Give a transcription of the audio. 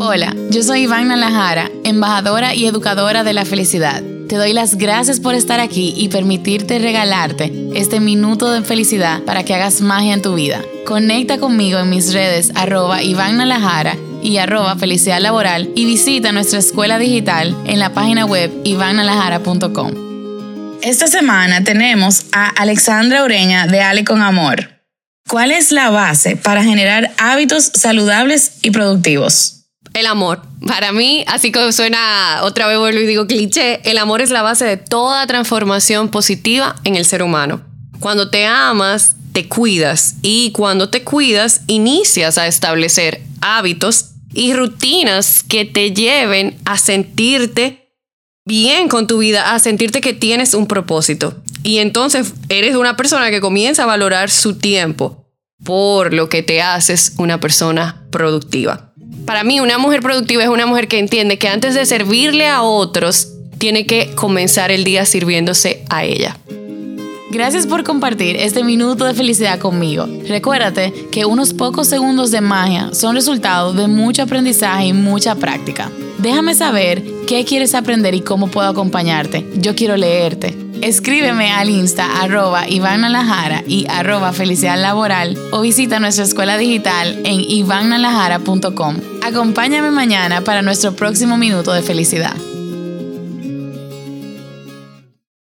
Hola, yo soy Iván Nalajara, embajadora y educadora de la felicidad. Te doy las gracias por estar aquí y permitirte regalarte este minuto de felicidad para que hagas magia en tu vida. Conecta conmigo en mis redes arroba Iván y arroba felicidad laboral y visita nuestra escuela digital en la página web ivannalajara.com. Esta semana tenemos a Alexandra Ureña de Ale con Amor. ¿Cuál es la base para generar hábitos saludables y productivos? El amor. Para mí, así como suena otra vez vuelvo y digo cliché, el amor es la base de toda transformación positiva en el ser humano. Cuando te amas, te cuidas y cuando te cuidas, inicias a establecer hábitos y rutinas que te lleven a sentirte bien con tu vida, a sentirte que tienes un propósito. Y entonces eres una persona que comienza a valorar su tiempo, por lo que te haces una persona productiva. Para mí, una mujer productiva es una mujer que entiende que antes de servirle a otros, tiene que comenzar el día sirviéndose a ella. Gracias por compartir este minuto de felicidad conmigo. Recuérdate que unos pocos segundos de magia son resultado de mucho aprendizaje y mucha práctica. Déjame saber qué quieres aprender y cómo puedo acompañarte. Yo quiero leerte. Escríbeme al insta arroba Iván y arroba Felicidad Laboral o visita nuestra escuela digital en ivannalajara.com. Acompáñame mañana para nuestro próximo minuto de felicidad.